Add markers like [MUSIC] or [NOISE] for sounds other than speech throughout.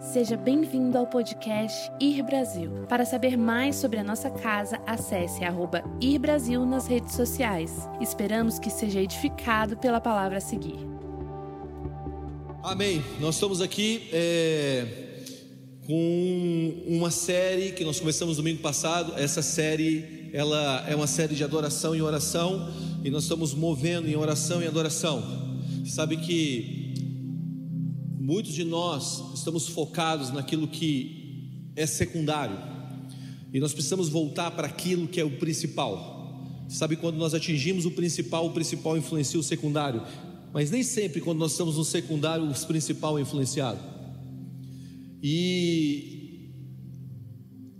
Seja bem-vindo ao podcast Ir Brasil. Para saber mais sobre a nossa casa, acesse arroba Ir Brasil nas redes sociais. Esperamos que seja edificado pela palavra a seguir. Amém. Nós estamos aqui é, com uma série que nós começamos domingo passado. Essa série ela é uma série de adoração e oração e nós estamos movendo em oração e adoração. Sabe que Muitos de nós estamos focados naquilo que é secundário e nós precisamos voltar para aquilo que é o principal. Sabe quando nós atingimos o principal, o principal influencia o secundário, mas nem sempre quando nós estamos no secundário, o principal é influenciado. E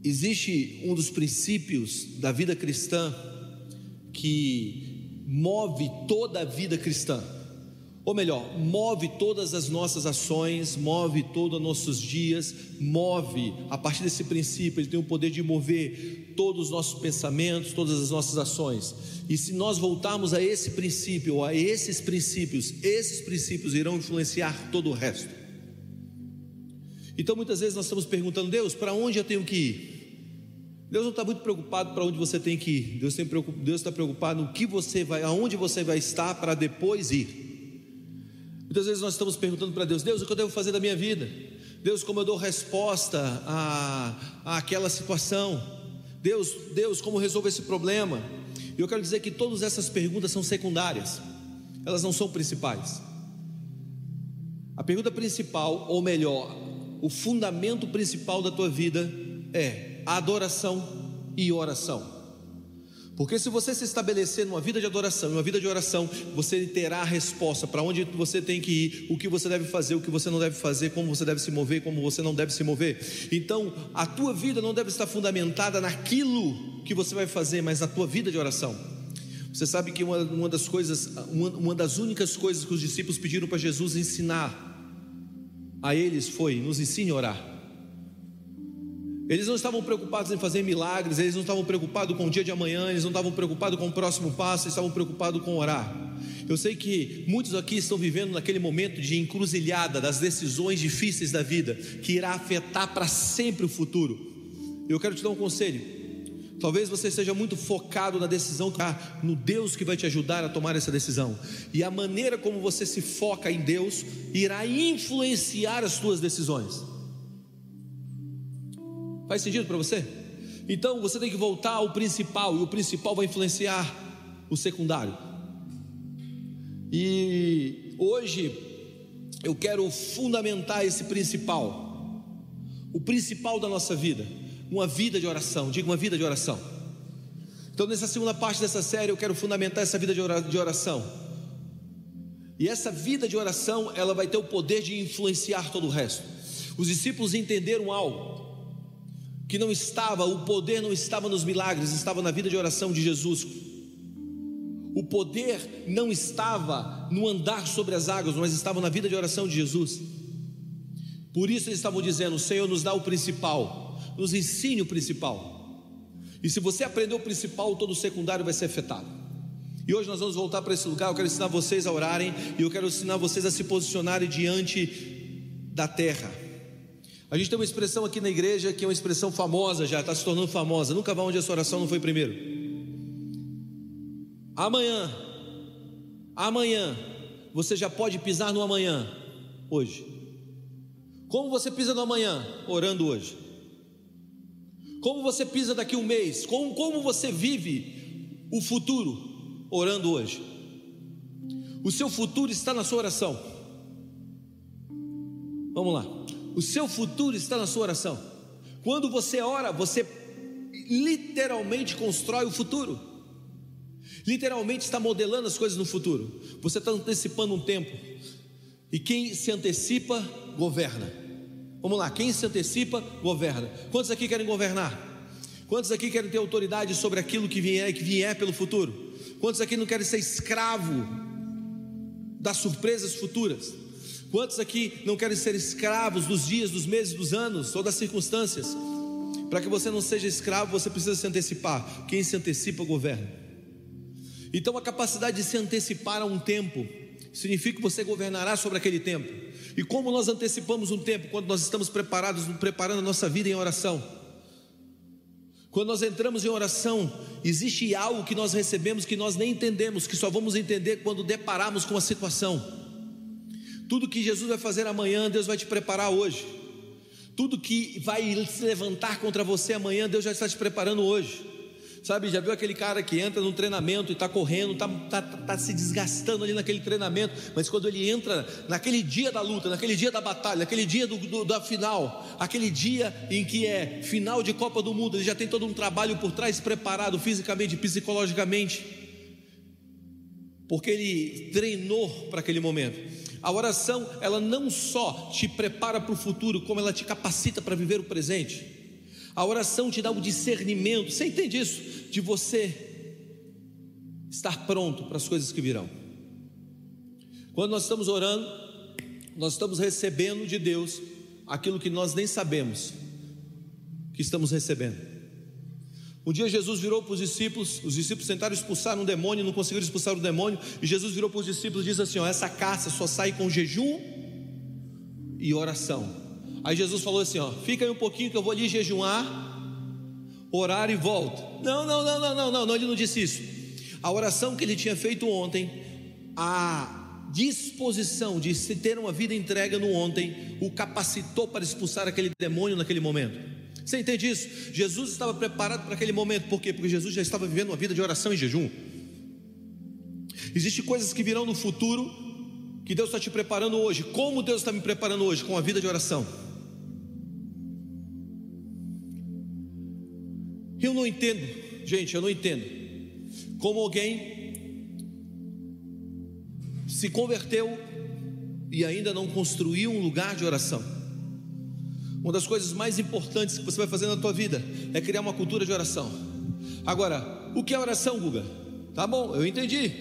existe um dos princípios da vida cristã que move toda a vida cristã ou melhor, move todas as nossas ações, move todos os nossos dias, move a partir desse princípio, ele tem o poder de mover todos os nossos pensamentos, todas as nossas ações. E se nós voltarmos a esse princípio, a esses princípios, esses princípios irão influenciar todo o resto. Então muitas vezes nós estamos perguntando, Deus, para onde eu tenho que ir? Deus não está muito preocupado para onde você tem que ir. Deus está preocupado no que você vai, aonde você vai estar para depois ir. Muitas vezes nós estamos perguntando para Deus: Deus, o que eu devo fazer da minha vida? Deus, como eu dou resposta a, a aquela situação? Deus, Deus, como resolvo esse problema? E eu quero dizer que todas essas perguntas são secundárias, elas não são principais. A pergunta principal, ou melhor, o fundamento principal da tua vida é adoração e oração. Porque se você se estabelecer numa vida de adoração, uma vida de oração, você terá a resposta para onde você tem que ir, o que você deve fazer, o que você não deve fazer, como você deve se mover, como você não deve se mover. Então, a tua vida não deve estar fundamentada naquilo que você vai fazer, mas na tua vida de oração. Você sabe que uma, uma das coisas, uma, uma das únicas coisas que os discípulos pediram para Jesus ensinar a eles foi: nos ensine a orar. Eles não estavam preocupados em fazer milagres, eles não estavam preocupados com o dia de amanhã, eles não estavam preocupados com o próximo passo, eles estavam preocupados com orar. Eu sei que muitos aqui estão vivendo naquele momento de encruzilhada das decisões difíceis da vida, que irá afetar para sempre o futuro. Eu quero te dar um conselho. Talvez você esteja muito focado na decisão no Deus que vai te ajudar a tomar essa decisão. E a maneira como você se foca em Deus irá influenciar as suas decisões. Faz sentido para você? Então você tem que voltar ao principal, e o principal vai influenciar o secundário. E hoje eu quero fundamentar esse principal, o principal da nossa vida, uma vida de oração. Diga uma vida de oração. Então, nessa segunda parte dessa série, eu quero fundamentar essa vida de oração. E essa vida de oração, ela vai ter o poder de influenciar todo o resto. Os discípulos entenderam algo que não estava, o poder não estava nos milagres, estava na vida de oração de Jesus. O poder não estava no andar sobre as águas, mas estava na vida de oração de Jesus. Por isso eles estavam dizendo: o Senhor nos dá o principal, nos ensine o principal. E se você aprender o principal, todo o secundário vai ser afetado. E hoje nós vamos voltar para esse lugar. Eu quero ensinar vocês a orarem e eu quero ensinar vocês a se posicionarem diante da terra. A gente tem uma expressão aqui na igreja que é uma expressão famosa já, está se tornando famosa. Nunca vá onde a sua oração não foi primeiro. Amanhã, amanhã, você já pode pisar no amanhã, hoje. Como você pisa no amanhã? Orando hoje. Como você pisa daqui um mês? Como, como você vive o futuro? Orando hoje. O seu futuro está na sua oração. Vamos lá. O seu futuro está na sua oração. Quando você ora, você literalmente constrói o futuro. Literalmente está modelando as coisas no futuro. Você está antecipando um tempo. E quem se antecipa, governa. Vamos lá, quem se antecipa, governa. Quantos aqui querem governar? Quantos aqui querem ter autoridade sobre aquilo que vier, que vier pelo futuro? Quantos aqui não querem ser escravo das surpresas futuras? Quantos aqui não querem ser escravos dos dias, dos meses, dos anos ou das circunstâncias? Para que você não seja escravo, você precisa se antecipar. Quem se antecipa, governa. Então, a capacidade de se antecipar a um tempo significa que você governará sobre aquele tempo. E como nós antecipamos um tempo quando nós estamos preparados, preparando a nossa vida em oração? Quando nós entramos em oração, existe algo que nós recebemos que nós nem entendemos, que só vamos entender quando depararmos com a situação. Tudo que Jesus vai fazer amanhã, Deus vai te preparar hoje. Tudo que vai se levantar contra você amanhã, Deus já está te preparando hoje. Sabe, já viu aquele cara que entra num treinamento e está correndo, está tá, tá se desgastando ali naquele treinamento, mas quando ele entra naquele dia da luta, naquele dia da batalha, naquele dia do, do, da final, aquele dia em que é final de Copa do Mundo, ele já tem todo um trabalho por trás preparado fisicamente, psicologicamente, porque ele treinou para aquele momento. A oração, ela não só te prepara para o futuro, como ela te capacita para viver o presente. A oração te dá o discernimento, você entende isso? De você estar pronto para as coisas que virão. Quando nós estamos orando, nós estamos recebendo de Deus aquilo que nós nem sabemos que estamos recebendo. Um dia Jesus virou para os discípulos, os discípulos tentaram expulsar um demônio, não conseguiram expulsar o demônio, e Jesus virou para os discípulos e disse assim: ó, essa caça só sai com jejum e oração. Aí Jesus falou assim: ó, fica aí um pouquinho que eu vou ali jejuar, orar e volto. Não, não, não, não, não, não, não, ele não disse isso. A oração que ele tinha feito ontem, a disposição de se ter uma vida entrega no ontem, o capacitou para expulsar aquele demônio naquele momento. Você entende isso? Jesus estava preparado para aquele momento, por quê? Porque Jesus já estava vivendo uma vida de oração e jejum. Existem coisas que virão no futuro que Deus está te preparando hoje. Como Deus está me preparando hoje? Com a vida de oração. Eu não entendo, gente, eu não entendo como alguém se converteu e ainda não construiu um lugar de oração. Uma das coisas mais importantes que você vai fazer na tua vida é criar uma cultura de oração. Agora, o que é oração, Guga? Tá bom, eu entendi.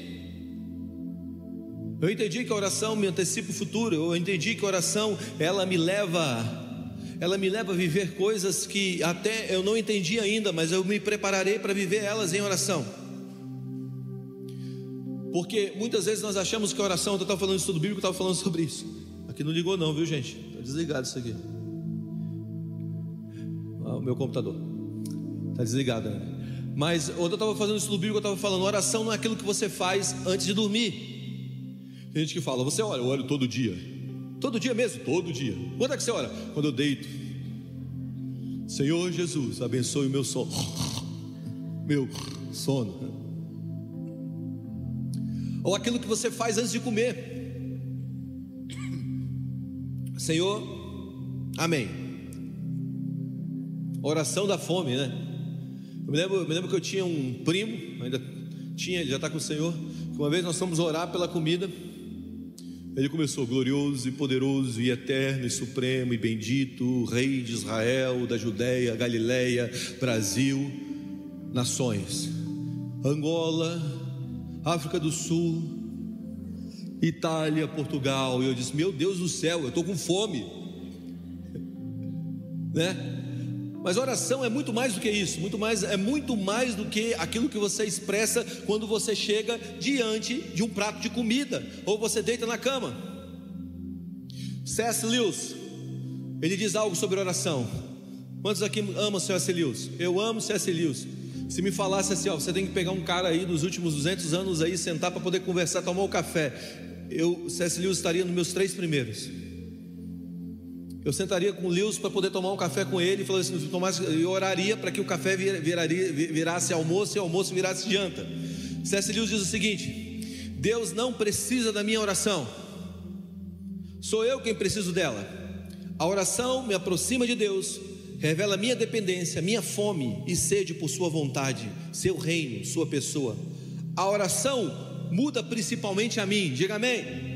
Eu entendi que a oração me antecipa o futuro. Eu entendi que a oração ela me leva ela me leva a viver coisas que até eu não entendi ainda, mas eu me prepararei para viver elas em oração. Porque muitas vezes nós achamos que a oração, eu estava falando isso estudo bíblico, estava falando sobre isso. Aqui não ligou não, viu gente? Está desligado isso aqui. O meu computador. Está desligado, né? Mas ontem eu estava fazendo estudo bíblico, eu estava falando, oração não é aquilo que você faz antes de dormir. Tem gente que fala, você ora, eu oro todo dia. Todo dia mesmo? Todo dia. Quando é que você ora? Quando eu deito. Senhor Jesus, abençoe o meu sono. Meu sono. Ou aquilo que você faz antes de comer. Senhor, amém. Oração da fome, né? Eu me lembro, me lembro que eu tinha um primo, ainda tinha, ele já está com o Senhor. Uma vez nós fomos orar pela comida. Ele começou glorioso e poderoso e eterno e supremo e bendito, Rei de Israel, da Judéia, Galileia, Brasil, nações, Angola, África do Sul, Itália, Portugal. E eu disse: Meu Deus do céu, eu estou com fome, [LAUGHS] né? Mas oração é muito mais do que isso, muito mais é muito mais do que aquilo que você expressa quando você chega diante de um prato de comida ou você deita na cama. C.S. Lewis, ele diz algo sobre oração. Quantos aqui amam C.S. Lewis? Eu amo C.S. Lewis. Se me falasse assim, ó, você tem que pegar um cara aí dos últimos 200 anos aí, sentar para poder conversar, tomar um café, eu C.S. Lewis estaria nos meus três primeiros. Eu sentaria com o Lewis para poder tomar um café com ele e assim, Tomás, eu oraria para que o café viraria, virasse almoço e almoço virasse janta. C.S. Lewis diz o seguinte: Deus não precisa da minha oração, sou eu quem preciso dela. A oração me aproxima de Deus, revela minha dependência, minha fome e sede por Sua vontade, Seu reino, Sua pessoa. A oração muda principalmente a mim, diga amém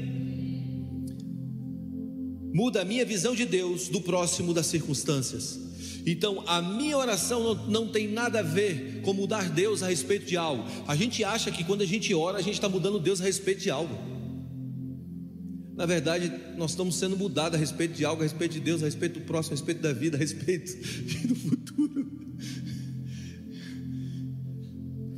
muda a minha visão de Deus, do próximo, das circunstâncias. Então, a minha oração não, não, tem nada a ver com mudar Deus a respeito de algo. A gente acha que quando a gente ora, a gente está mudando Deus a respeito de algo. Na verdade, nós estamos sendo mudados a respeito de algo, a respeito de Deus, a respeito do próximo, a respeito da vida, a respeito [LAUGHS] do futuro.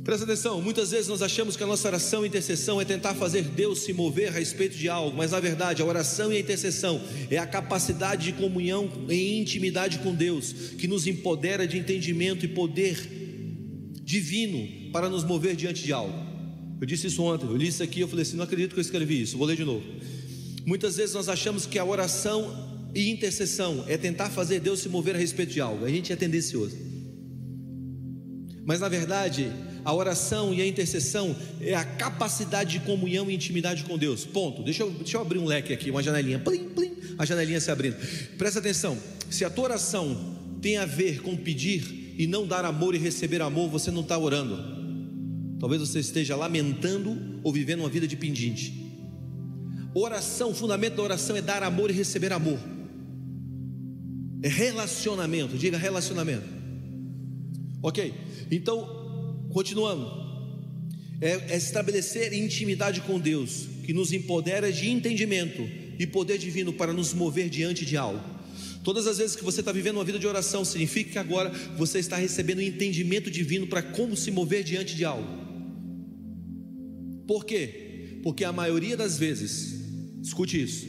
Presta atenção, muitas vezes nós achamos que a nossa oração e intercessão é tentar fazer Deus se mover a respeito de algo, mas na verdade a oração e a intercessão é a capacidade de comunhão e intimidade com Deus, que nos empodera de entendimento e poder divino para nos mover diante de algo. Eu disse isso ontem, eu li isso aqui, eu falei assim: não acredito que eu escrevi isso, vou ler de novo. Muitas vezes nós achamos que a oração e intercessão é tentar fazer Deus se mover a respeito de algo, a gente é tendencioso, mas na verdade a oração e a intercessão é a capacidade de comunhão e intimidade com Deus. Ponto. Deixa eu, deixa eu abrir um leque aqui, uma janelinha. Plim, plim, a janelinha se abrindo. Presta atenção. Se a tua oração tem a ver com pedir e não dar amor e receber amor, você não está orando. Talvez você esteja lamentando ou vivendo uma vida de pendinte. Oração, o fundamento da oração é dar amor e receber amor. É relacionamento, diga relacionamento. Ok, então Continuando. É, é estabelecer intimidade com Deus, que nos empodera de entendimento e poder divino para nos mover diante de algo. Todas as vezes que você está vivendo uma vida de oração, significa que agora você está recebendo entendimento divino para como se mover diante de algo. Por quê? Porque a maioria das vezes, escute isso,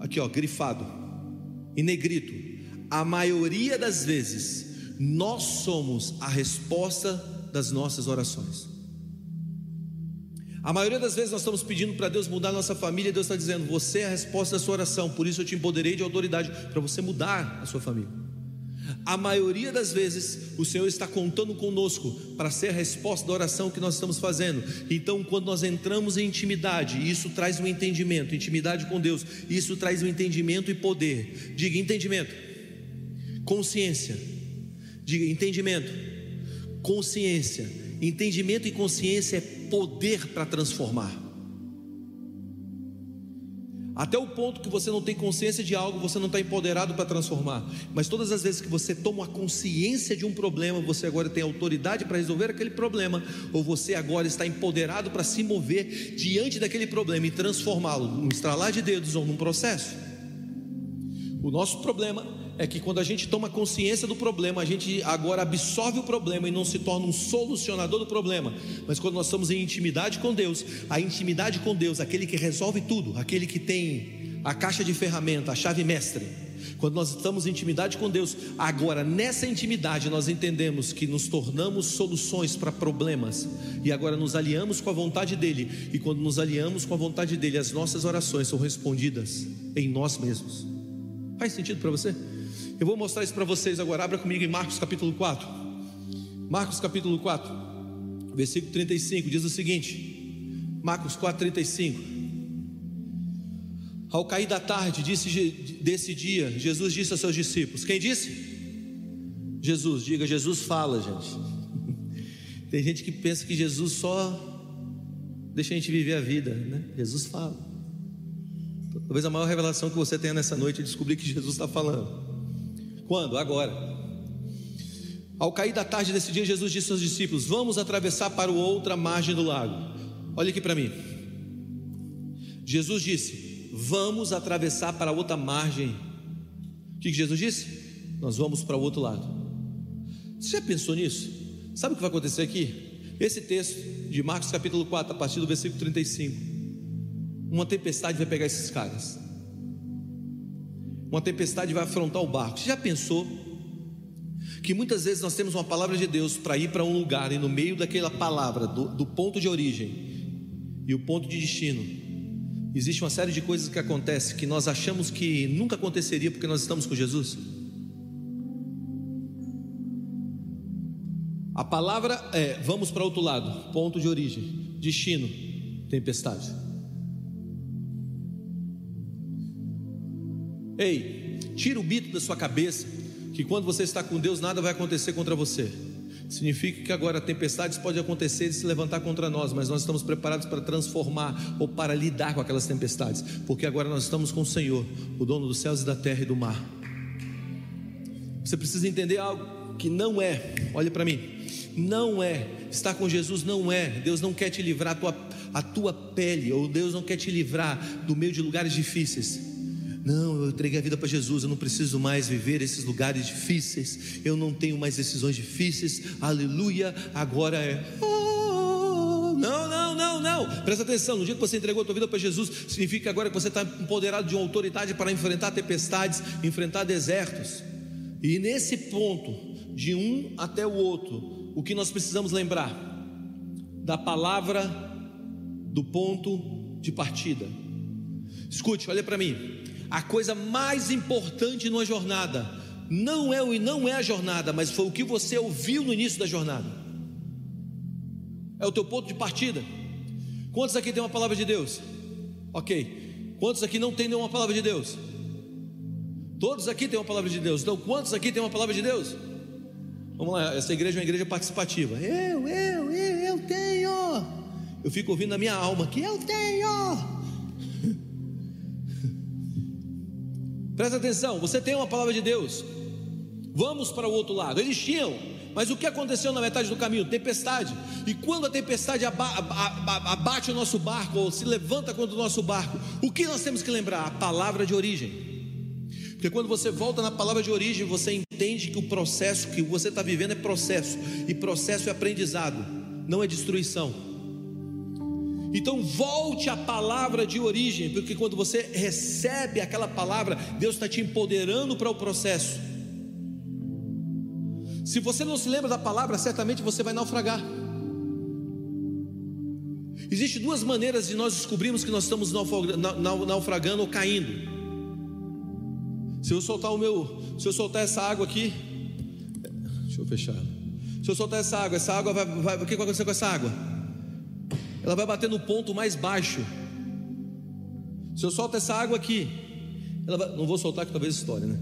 aqui ó, grifado, em negrito, a maioria das vezes, nós somos a resposta das nossas orações. A maioria das vezes nós estamos pedindo para Deus mudar a nossa família, e Deus está dizendo: Você é a resposta da sua oração, por isso eu te empoderei de autoridade para você mudar a sua família. A maioria das vezes o Senhor está contando conosco para ser a resposta da oração que nós estamos fazendo. Então, quando nós entramos em intimidade, isso traz um entendimento, intimidade com Deus, isso traz um entendimento e poder. Diga entendimento, consciência, diga entendimento, consciência. Entendimento e consciência é poder para transformar. Até o ponto que você não tem consciência de algo, você não está empoderado para transformar. Mas todas as vezes que você toma a consciência de um problema, você agora tem autoridade para resolver aquele problema, ou você agora está empoderado para se mover diante daquele problema e transformá-lo num estralar de dedos ou num processo. O nosso problema é que quando a gente toma consciência do problema, a gente agora absorve o problema e não se torna um solucionador do problema. Mas quando nós estamos em intimidade com Deus, a intimidade com Deus, aquele que resolve tudo, aquele que tem a caixa de ferramenta, a chave mestre. Quando nós estamos em intimidade com Deus, agora nessa intimidade nós entendemos que nos tornamos soluções para problemas e agora nos aliamos com a vontade dele. E quando nos aliamos com a vontade dele, as nossas orações são respondidas em nós mesmos. Faz sentido para você? Eu vou mostrar isso para vocês agora. Abra comigo em Marcos capítulo 4. Marcos capítulo 4, versículo 35 diz o seguinte: Marcos 4, 35. Ao cair da tarde disse, desse dia, Jesus disse aos seus discípulos: Quem disse? Jesus, diga, Jesus fala, gente. [LAUGHS] Tem gente que pensa que Jesus só deixa a gente viver a vida, né? Jesus fala. Talvez a maior revelação que você tenha nessa noite é descobrir que Jesus está falando. Quando? Agora. Ao cair da tarde desse dia, Jesus disse aos discípulos: Vamos atravessar para outra margem do lago. Olha aqui para mim. Jesus disse: Vamos atravessar para outra margem. O que Jesus disse? Nós vamos para o outro lado. Você já pensou nisso? Sabe o que vai acontecer aqui? Esse texto de Marcos capítulo 4, a partir do versículo 35. Uma tempestade vai pegar esses caras uma tempestade vai afrontar o barco. Você já pensou que muitas vezes nós temos uma palavra de Deus para ir para um lugar e no meio daquela palavra, do, do, ponto de origem e o ponto de destino, existe uma série de coisas que acontecem que nós achamos que nunca aconteceria porque nós estamos com Jesus? A palavra é vamos para outro lado, ponto de origem, destino, tempestade. Ei, tira o mito da sua cabeça que quando você está com Deus nada vai acontecer contra você. Significa que agora tempestades podem acontecer e se levantar contra nós, mas nós estamos preparados para transformar ou para lidar com aquelas tempestades, porque agora nós estamos com o Senhor, o dono dos céus e da terra e do mar. Você precisa entender algo que não é, olha para mim, não é, estar com Jesus não é, Deus não quer te livrar a tua, a tua pele, ou Deus não quer te livrar do meio de lugares difíceis. Não, eu entreguei a vida para Jesus, eu não preciso mais viver esses lugares difíceis, eu não tenho mais decisões difíceis, aleluia, agora é. Oh, não, não, não, não, presta atenção. No dia que você entregou a tua vida para Jesus, significa agora que você está empoderado de uma autoridade para enfrentar tempestades, enfrentar desertos, e nesse ponto, de um até o outro, o que nós precisamos lembrar? Da palavra do ponto de partida. Escute, olha para mim a coisa mais importante numa jornada não é o e não é a jornada, mas foi o que você ouviu no início da jornada. É o teu ponto de partida. Quantos aqui tem uma palavra de Deus? Ok. Quantos aqui não tem nenhuma palavra de Deus? Todos aqui têm uma palavra de Deus. Então, quantos aqui têm uma palavra de Deus? Vamos lá, essa igreja é uma igreja participativa. Eu, eu, eu, eu tenho. Eu fico ouvindo na minha alma que eu tenho. Presta atenção, você tem uma palavra de Deus. Vamos para o outro lado. Eles tinham, mas o que aconteceu na metade do caminho? Tempestade. E quando a tempestade abate o nosso barco, ou se levanta contra o nosso barco, o que nós temos que lembrar? A palavra de origem. Porque quando você volta na palavra de origem, você entende que o processo que você está vivendo é processo, e processo é aprendizado, não é destruição. Então volte à palavra de origem, porque quando você recebe aquela palavra, Deus está te empoderando para o processo. Se você não se lembra da palavra, certamente você vai naufragar. Existem duas maneiras de nós descobrirmos que nós estamos naufragando ou caindo. Se eu soltar o meu, se eu soltar essa água aqui, deixa eu fechar. Se eu soltar essa água, essa água vai, vai o que vai acontecer com essa água? Ela vai bater no ponto mais baixo. Se eu solto essa água aqui, ela vai, não vou soltar que talvez história, né?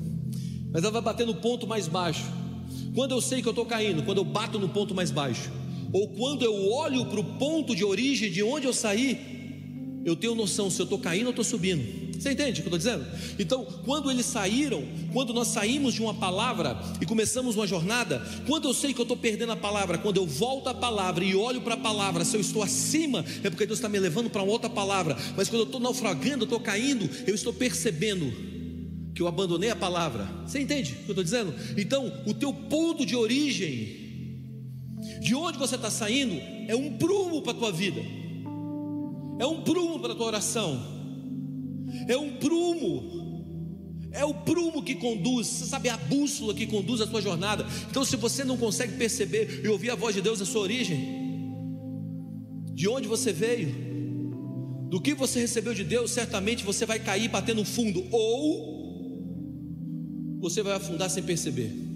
Mas ela vai bater no ponto mais baixo. Quando eu sei que eu estou caindo, quando eu bato no ponto mais baixo, ou quando eu olho para o ponto de origem de onde eu saí, eu tenho noção se eu estou caindo ou estou subindo. Você entende o que eu estou dizendo? Então, quando eles saíram, quando nós saímos de uma palavra e começamos uma jornada, quando eu sei que eu estou perdendo a palavra, quando eu volto à palavra e olho para a palavra, se eu estou acima, é porque Deus está me levando para outra palavra. Mas quando eu estou naufragando, eu estou caindo, eu estou percebendo que eu abandonei a palavra. Você entende o que eu estou dizendo? Então, o teu ponto de origem, de onde você está saindo, é um prumo para a tua vida, é um prumo para a tua oração é um prumo. É o prumo que conduz, você sabe, a bússola que conduz a sua jornada. Então, se você não consegue perceber e ouvir a voz de Deus, a sua origem, de onde você veio, do que você recebeu de Deus, certamente você vai cair batendo fundo, ou você vai afundar sem perceber.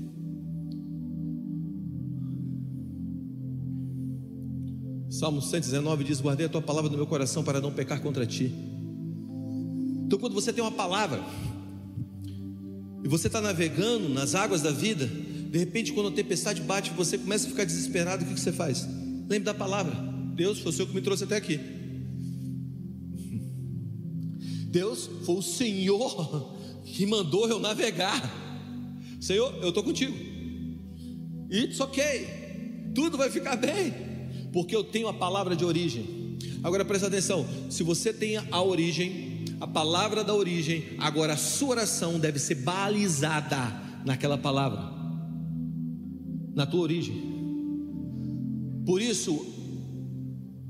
Salmo 119 diz: Guardei a tua palavra no meu coração para não pecar contra ti. Então, quando você tem uma palavra e você está navegando nas águas da vida, de repente, quando a tempestade bate, você começa a ficar desesperado, o que você faz? Lembre da palavra: Deus foi o Senhor que me trouxe até aqui. [LAUGHS] Deus foi o Senhor [LAUGHS] que mandou eu navegar. Senhor, eu estou contigo. It's ok. Tudo vai ficar bem. Porque eu tenho a palavra de origem. Agora presta atenção: se você tem a origem, a palavra da origem, agora a sua oração deve ser balizada naquela palavra, na tua origem. Por isso,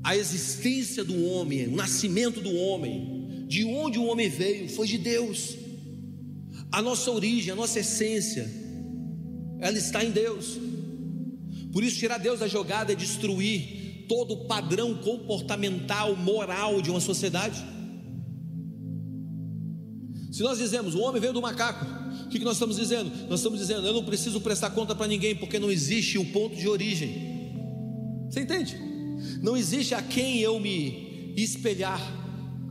a existência do homem, o nascimento do homem, de onde o homem veio, foi de Deus. A nossa origem, a nossa essência, ela está em Deus. Por isso, tirar Deus da jogada é destruir todo o padrão comportamental, moral de uma sociedade. Se nós dizemos o homem veio do macaco, o que nós estamos dizendo? Nós estamos dizendo eu não preciso prestar conta para ninguém, porque não existe o ponto de origem. Você entende? Não existe a quem eu me espelhar,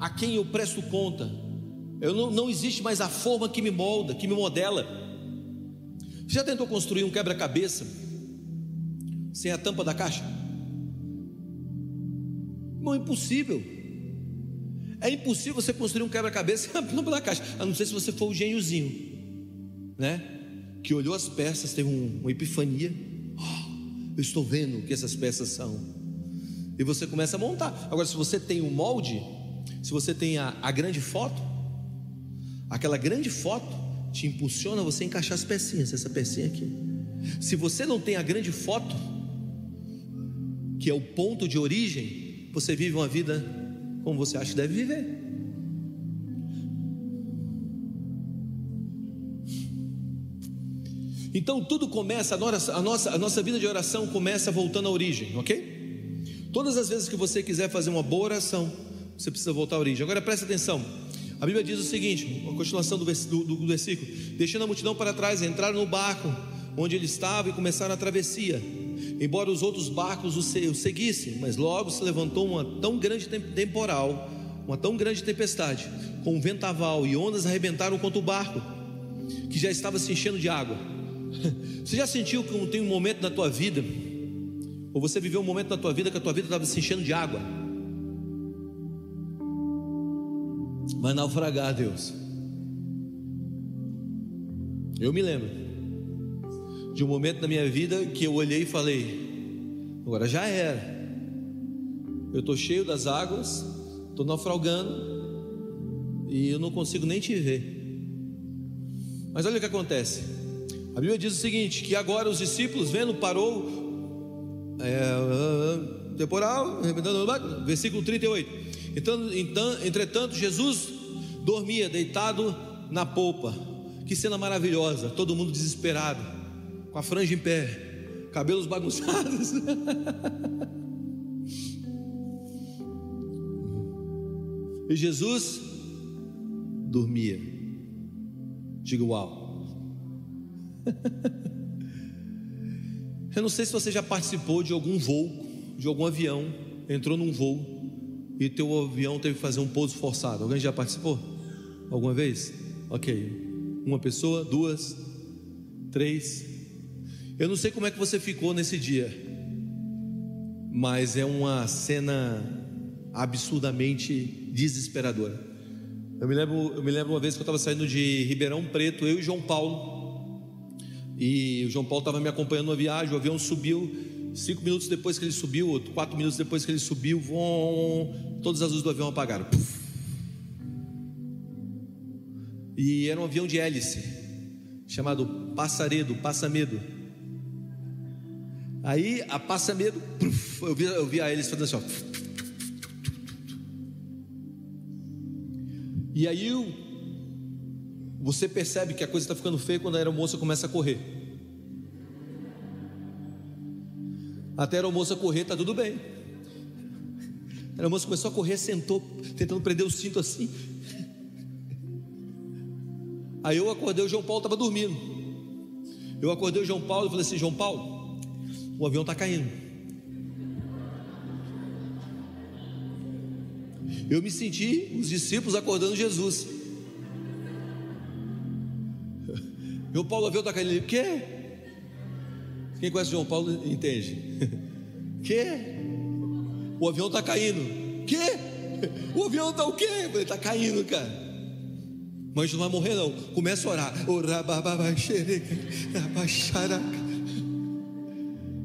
a quem eu presto conta. Eu não, não existe mais a forma que me molda, que me modela. Você já tentou construir um quebra-cabeça sem a tampa da caixa? Não, impossível. É impossível você construir um quebra-cabeça [LAUGHS] na caixa, a não ser se você for o gêniozinho, né? Que olhou as peças, teve um, uma epifania. Oh, eu estou vendo o que essas peças são. E você começa a montar. Agora, se você tem um molde, se você tem a, a grande foto, Aquela grande foto te impulsiona a você encaixar as pecinhas, essa pecinha aqui. Se você não tem a grande foto, que é o ponto de origem, você vive uma vida como você acha que deve viver. Então tudo começa, a nossa, a nossa, a nossa vida de oração começa voltando à origem, ok? Todas as vezes que você quiser fazer uma boa oração, você precisa voltar à origem. Agora preste atenção. A Bíblia diz o seguinte, a continuação do, do, do versículo: Deixando a multidão para trás, entraram no barco onde ele estava e começaram a travessia. Embora os outros barcos o seguissem, mas logo se levantou uma tão grande temporal, uma tão grande tempestade, com um ventaval e ondas arrebentaram contra o barco, que já estava se enchendo de água. [LAUGHS] Você já sentiu que tem um momento na tua vida, ou você viveu um momento na tua vida que a tua vida estava se enchendo de água? Vai naufragar, Deus. Eu me lembro de um momento na minha vida que eu olhei e falei: agora já era. Eu estou cheio das águas, estou naufragando e eu não consigo nem te ver. Mas olha o que acontece. A Bíblia diz o seguinte: que agora os discípulos, vendo, parou, é, temporal, versículo 38. Então, então, entretanto, Jesus dormia deitado na polpa. Que cena maravilhosa, todo mundo desesperado, com a franja em pé, cabelos bagunçados. [LAUGHS] e Jesus dormia. Diga uau. [LAUGHS] Eu não sei se você já participou de algum voo, de algum avião, entrou num voo e teu avião teve que fazer um pouso forçado. Alguém já participou? Alguma vez? Ok. Uma pessoa, duas, três. Eu não sei como é que você ficou nesse dia, mas é uma cena absurdamente desesperadora. Eu me lembro, eu me lembro uma vez que eu estava saindo de Ribeirão Preto, eu e João Paulo, e o João Paulo estava me acompanhando na viagem, o avião subiu. Cinco minutos depois que ele subiu, quatro minutos depois que ele subiu, vom, todas as luzes do avião apagaram. E era um avião de hélice, chamado Passaredo, Passamedo. Aí a Passamedo, eu vi, eu vi a hélice fazendo assim, ó. E aí você percebe que a coisa está ficando feia quando a aeromoça começa a correr. Até a aeromoça correr, está tudo bem. A aeromoça começou a correr, sentou, tentando prender o cinto assim. Aí eu acordei, o João Paulo estava dormindo. Eu acordei o João Paulo e falei assim: João Paulo, o avião está caindo. Eu me senti os discípulos acordando Jesus. João Paulo viu da caindo. Que? Quem conhece João Paulo entende. [LAUGHS] Que? O avião está caindo. Que? O avião está o quê? Ele está caindo, cara. Mas não vai morrer, não. Começa a orar.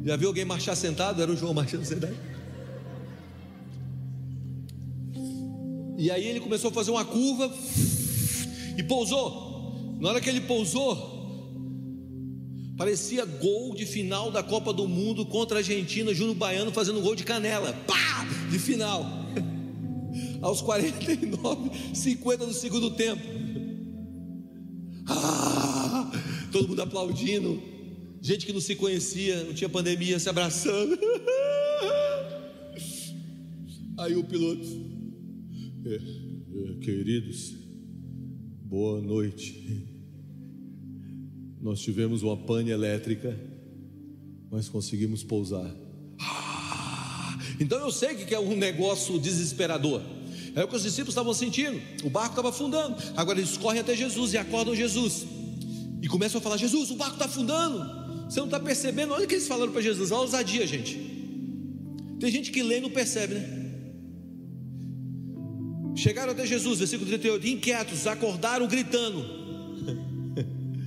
Já viu alguém marchar sentado? Era o João marchando sentado. E aí ele começou a fazer uma curva e pousou. Na hora que ele pousou, Parecia gol de final da Copa do Mundo contra a Argentina, Júnior Baiano fazendo gol de canela. Pá! De final. [LAUGHS] Aos 49, 50 do segundo tempo. Ah, todo mundo aplaudindo. Gente que não se conhecia, não tinha pandemia, se abraçando. [LAUGHS] Aí o piloto, é, é, queridos, boa noite. Nós tivemos uma pane elétrica, mas conseguimos pousar. Ah, então eu sei que é um negócio desesperador. É o que os discípulos estavam sentindo. O barco estava afundando. Agora eles correm até Jesus e acordam Jesus. E começam a falar: Jesus, o barco está afundando. Você não está percebendo? Olha o que eles falaram para Jesus. Olha a ousadia, gente. Tem gente que lê e não percebe, né? Chegaram até Jesus, versículo 38, inquietos, acordaram gritando.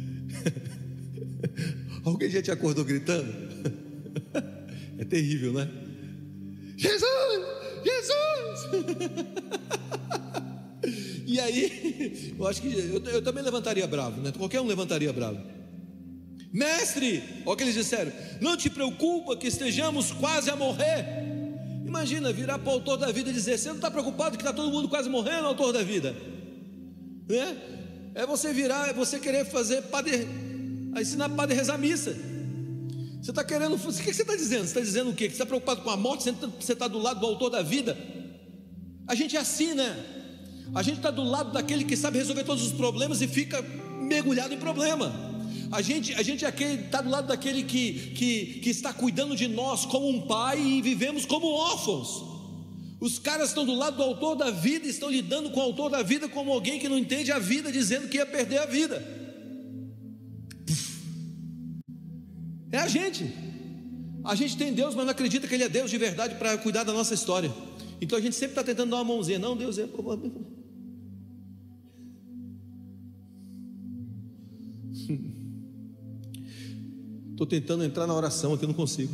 [LAUGHS] Alguém já te acordou gritando? [LAUGHS] É terrível, né? Jesus! Jesus! [LAUGHS] E aí, eu acho que eu, eu também levantaria bravo, né? Qualquer um levantaria bravo. Mestre, olha o que eles disseram: Não te preocupa que estejamos quase a morrer. Imagina virar para o autor da vida e dizer: Você não está preocupado que está todo mundo quase morrendo, autor da vida? Né? É você virar, é você querer fazer padre, ensinar padre a rezar missa. Você está querendo, o que você está dizendo? Você está dizendo o quê? Que você está preocupado com a morte, você está do lado do autor da vida. A gente é assim, né? A gente está do lado daquele que sabe resolver todos os problemas e fica mergulhado em problema. A gente, a gente está do lado daquele que, que, que está cuidando de nós como um pai e vivemos como órfãos. Os caras estão do lado do autor da vida, estão lidando com o autor da vida como alguém que não entende a vida, dizendo que ia perder a vida. É a gente. A gente tem Deus, mas não acredita que Ele é Deus de verdade para cuidar da nossa história. Então a gente sempre está tentando dar uma mãozinha. Não, Deus é. [LAUGHS] Estou tentando entrar na oração aqui, não consigo.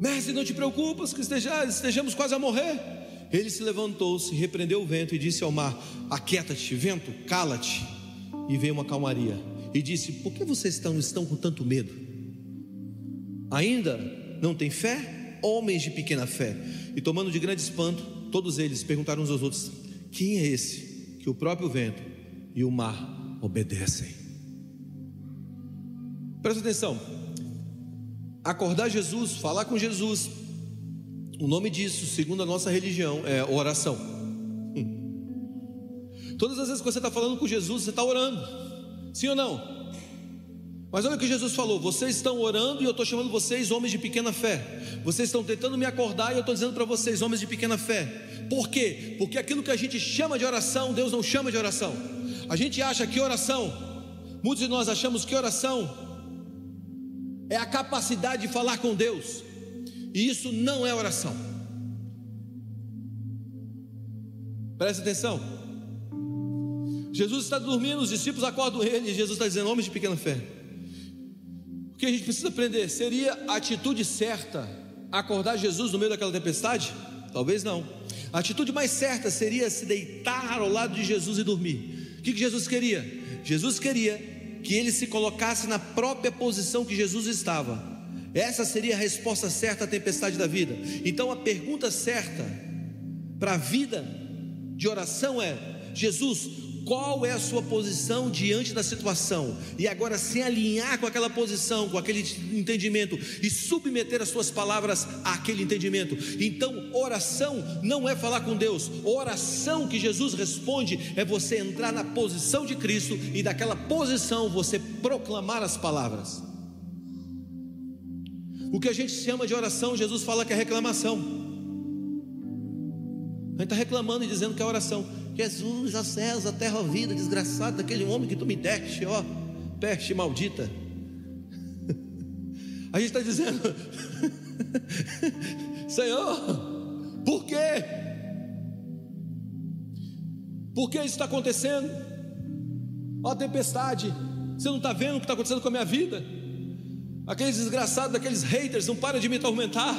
Mestre, não te preocupas que esteja, estejamos quase a morrer. Ele se levantou-se, repreendeu o vento e disse ao mar: Aquieta-te, vento, cala-te. E veio uma calmaria. E disse: Por que vocês estão, estão com tanto medo? Ainda não tem fé? Homens de pequena fé. E tomando de grande espanto, todos eles perguntaram uns aos outros: Quem é esse que o próprio vento e o mar obedecem? Presta atenção. Acordar Jesus, falar com Jesus. O nome disso, segundo a nossa religião, é oração. Hum. Todas as vezes que você está falando com Jesus, você está orando. Sim ou não? Mas olha o que Jesus falou: vocês estão orando e eu estou chamando vocês homens de pequena fé. Vocês estão tentando me acordar e eu estou dizendo para vocês, homens de pequena fé. Por quê? Porque aquilo que a gente chama de oração, Deus não chama de oração. A gente acha que oração, muitos de nós achamos que oração é a capacidade de falar com Deus, e isso não é oração. Presta atenção. Jesus está dormindo, os discípulos acordam ele, e Jesus está dizendo: Homens de pequena fé. O que a gente precisa aprender? Seria a atitude certa acordar Jesus no meio daquela tempestade? Talvez não. A atitude mais certa seria se deitar ao lado de Jesus e dormir. O que Jesus queria? Jesus queria que ele se colocasse na própria posição que Jesus estava. Essa seria a resposta certa à tempestade da vida. Então a pergunta certa para a vida de oração é: Jesus, qual é a sua posição diante da situação, e agora se alinhar com aquela posição, com aquele entendimento, e submeter as suas palavras àquele entendimento. Então, oração não é falar com Deus, oração que Jesus responde é você entrar na posição de Cristo e daquela posição você proclamar as palavras. O que a gente chama de oração, Jesus fala que é reclamação. A gente está reclamando e dizendo que é oração. Jesus, a céus, a terra, a vida, desgraçado daquele homem que tu me deste, ó, peste maldita. A gente está dizendo, [LAUGHS] Senhor, por quê? Por que isso está acontecendo? Ó, tempestade, você não está vendo o que está acontecendo com a minha vida? Aqueles desgraçados, aqueles haters, não param de me atormentar.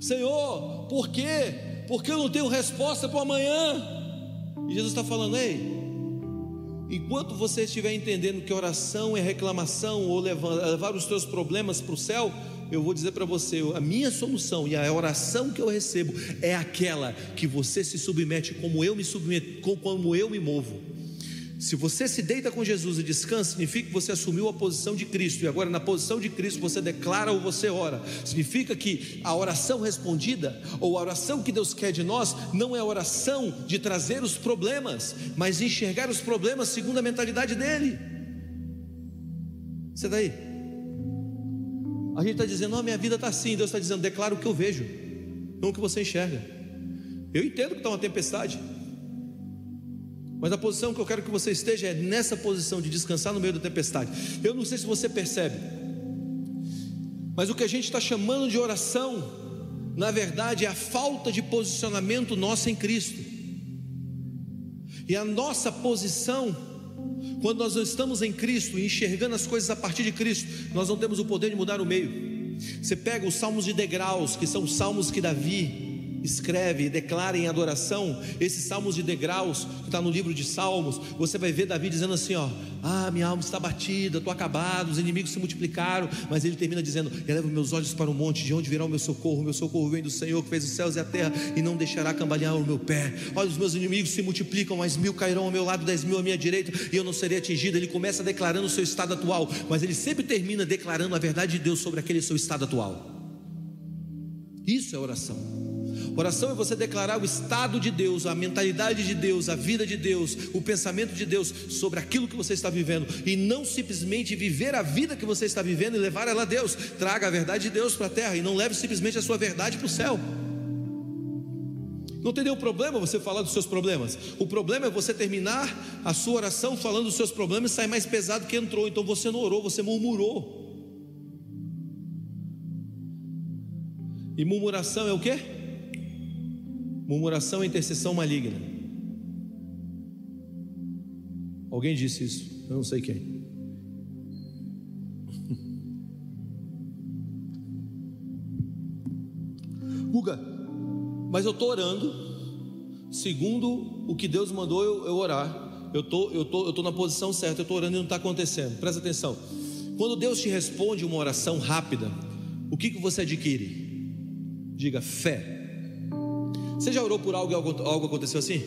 Senhor, por quê? Porque eu não tenho resposta para amanhã. E Jesus está falando: ei, enquanto você estiver entendendo que oração é reclamação ou levar, os teus problemas para o céu, eu vou dizer para você: a minha solução e a oração que eu recebo é aquela que você se submete como eu me submeto, como eu me movo. Se você se deita com Jesus e descansa, significa que você assumiu a posição de Cristo, e agora na posição de Cristo você declara ou você ora. Significa que a oração respondida, ou a oração que Deus quer de nós, não é a oração de trazer os problemas, mas enxergar os problemas segundo a mentalidade dele. Você está aí? A gente está dizendo, não, minha vida está assim. Deus está dizendo, declara o que eu vejo, não o que você enxerga. Eu entendo que está uma tempestade. Mas a posição que eu quero que você esteja é nessa posição de descansar no meio da tempestade. Eu não sei se você percebe, mas o que a gente está chamando de oração, na verdade, é a falta de posicionamento nossa em Cristo. E a nossa posição, quando nós não estamos em Cristo, enxergando as coisas a partir de Cristo, nós não temos o poder de mudar o meio. Você pega os salmos de degraus, que são os salmos que Davi escreve e declara em adoração, esses salmos de degraus, que está no livro de Salmos, você vai ver Davi dizendo assim: ó, ah, minha alma está batida, estou acabado, os inimigos se multiplicaram, mas ele termina dizendo: eleva meus olhos para o monte, de onde virá o meu socorro? O meu socorro vem do Senhor que fez os céus e a terra e não deixará cambalear o meu pé. Olha, os meus inimigos se multiplicam, mas mil cairão ao meu lado, dez mil à minha direita, e eu não serei atingido. Ele começa declarando o seu estado atual, mas ele sempre termina declarando a verdade de Deus sobre aquele seu estado atual. Isso é oração. Oração é você declarar o estado de Deus, a mentalidade de Deus, a vida de Deus, o pensamento de Deus sobre aquilo que você está vivendo e não simplesmente viver a vida que você está vivendo e levar ela a Deus. Traga a verdade de Deus para a terra e não leve simplesmente a sua verdade para o céu. Não tem nenhum problema você falar dos seus problemas. O problema é você terminar a sua oração falando dos seus problemas e sair mais pesado que entrou. Então você não orou, você murmurou. E murmuração é o que? Murmuração é intercessão maligna. Alguém disse isso, eu não sei quem. [LAUGHS] Guga, mas eu estou orando, segundo o que Deus mandou eu, eu orar. Eu tô, tô, eu tô na posição certa, eu estou orando e não está acontecendo. Presta atenção. Quando Deus te responde uma oração rápida, o que, que você adquire? Diga fé. Você já orou por algo e algo, aconteceu assim?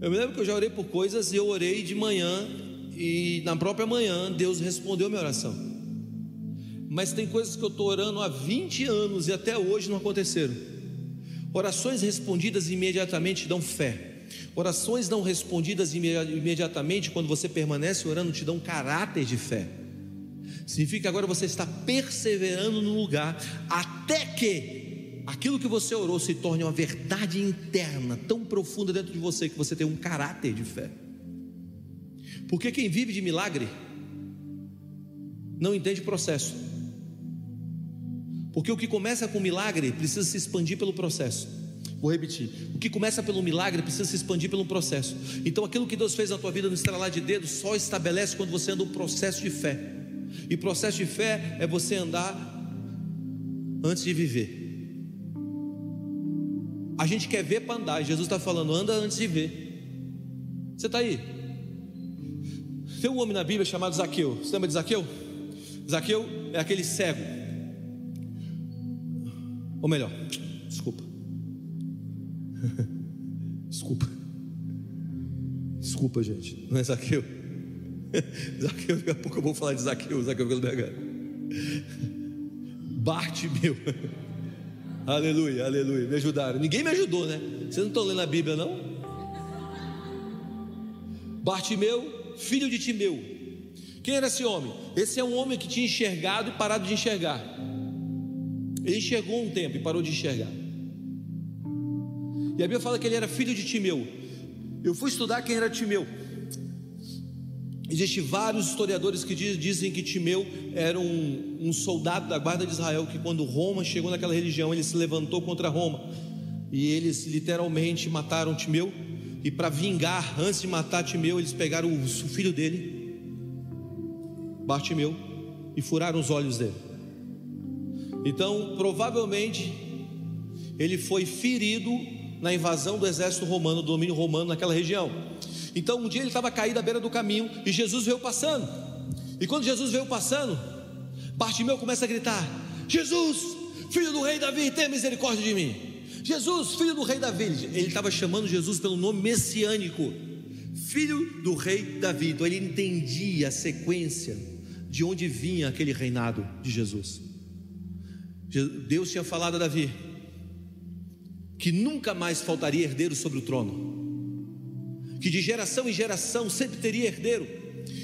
Eu me lembro que eu já orei por coisas e eu orei de manhã e na própria manhã Deus respondeu minha oração. Mas tem coisas que eu estou orando há 20 anos e até hoje não aconteceram. Orações respondidas imediatamente dão fé. Orações não respondidas imediatamente, quando você permanece orando, te dão caráter de fé. Significa que agora você está perseverando no lugar até que aquilo que você orou se torne uma verdade interna tão profunda dentro de você que você tem um caráter de fé. Porque quem vive de milagre não entende processo. Porque o que começa com milagre precisa se expandir pelo processo. Vou repetir: o que começa pelo milagre precisa se expandir pelo processo. Então, aquilo que Deus fez na tua vida no estralar de dedos só estabelece quando você anda um processo de fé. E processo de fé é você andar antes de viver. A gente quer ver para andar. Jesus está falando, anda antes de ver. Você está aí? Tem um homem na Bíblia chamado Zaqueu. Você lembra de Zaqueu? Zaqueu é aquele cego. Ou melhor, desculpa. [LAUGHS] Desculpa. Desculpa, gente. Não é Zaqueu. [LAUGHS] Zaqueu, daqui a pouco eu vou falar de Zaqueu, Zaqueu pelo BH. Bartimeu. Aleluia, aleluia. Me ajudaram. Ninguém me ajudou, né? Vocês não estão lendo a Bíblia, não? Bartimeu, filho de Timeu. Quem era esse homem? Esse é um homem que tinha enxergado e parado de enxergar. Ele enxergou um tempo e parou de enxergar. E a Bíblia fala que ele era filho de Timeu. Eu fui estudar quem era Timeu. Existem vários historiadores que dizem que Timeu era um, um, soldado da guarda de Israel que, quando Roma chegou naquela religião, ele se levantou contra Roma e eles literalmente mataram Timeu. E para vingar, antes de matar Timeu, eles pegaram o filho dele, Bartimeu, e furaram os olhos dele. Então, provavelmente, ele foi ferido na invasão do exército romano, do domínio romano naquela região. Então um dia ele estava caído à beira do caminho e Jesus veio passando. E quando Jesus veio passando, Bartimeu começa a gritar: Jesus, filho do rei Davi, tenha misericórdia de mim. Jesus, filho do rei Davi. Ele estava chamando Jesus pelo nome messiânico, filho do rei Davi. Então ele entendia a sequência de onde vinha aquele reinado de Jesus. Deus tinha falado a Davi que nunca mais faltaria herdeiro sobre o trono que de geração em geração sempre teria herdeiro.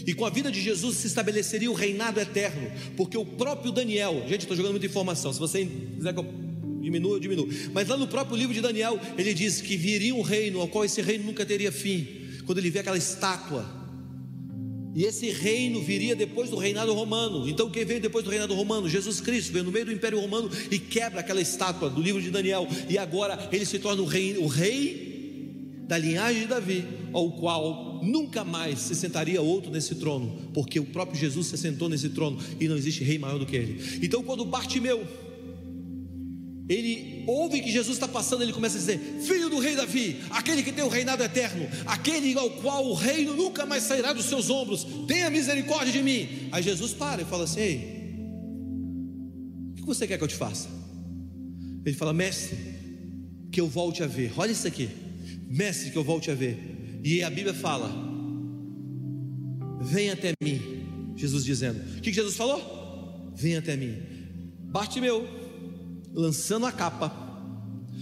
E com a vida de Jesus se estabeleceria o reinado eterno, porque o próprio Daniel, gente, estou jogando muita informação, se você quiser que eu diminua, eu diminuo. Mas lá no próprio livro de Daniel, ele diz que viria um reino, ao qual esse reino nunca teria fim. Quando ele vê aquela estátua, e esse reino viria depois do reinado romano. Então, quem veio depois do reinado romano? Jesus Cristo veio no meio do Império Romano e quebra aquela estátua do livro de Daniel. E agora ele se torna o rei, o rei da linhagem de Davi, ao qual nunca mais se sentaria outro nesse trono, porque o próprio Jesus se sentou nesse trono e não existe rei maior do que ele. Então, quando Bartimeu ele ouve que Jesus está passando, ele começa a dizer: Filho do rei Davi, aquele que tem o reinado eterno, aquele ao qual o reino nunca mais sairá dos seus ombros, tenha misericórdia de mim. Aí Jesus para e fala assim: Ei, o que você quer que eu te faça? Ele fala: Mestre, que eu volte a ver. Olha isso aqui, mestre, que eu volte a ver. E a Bíblia fala: Vem até mim. Jesus dizendo: O que Jesus falou? Vem até mim. Bate meu lançando a capa.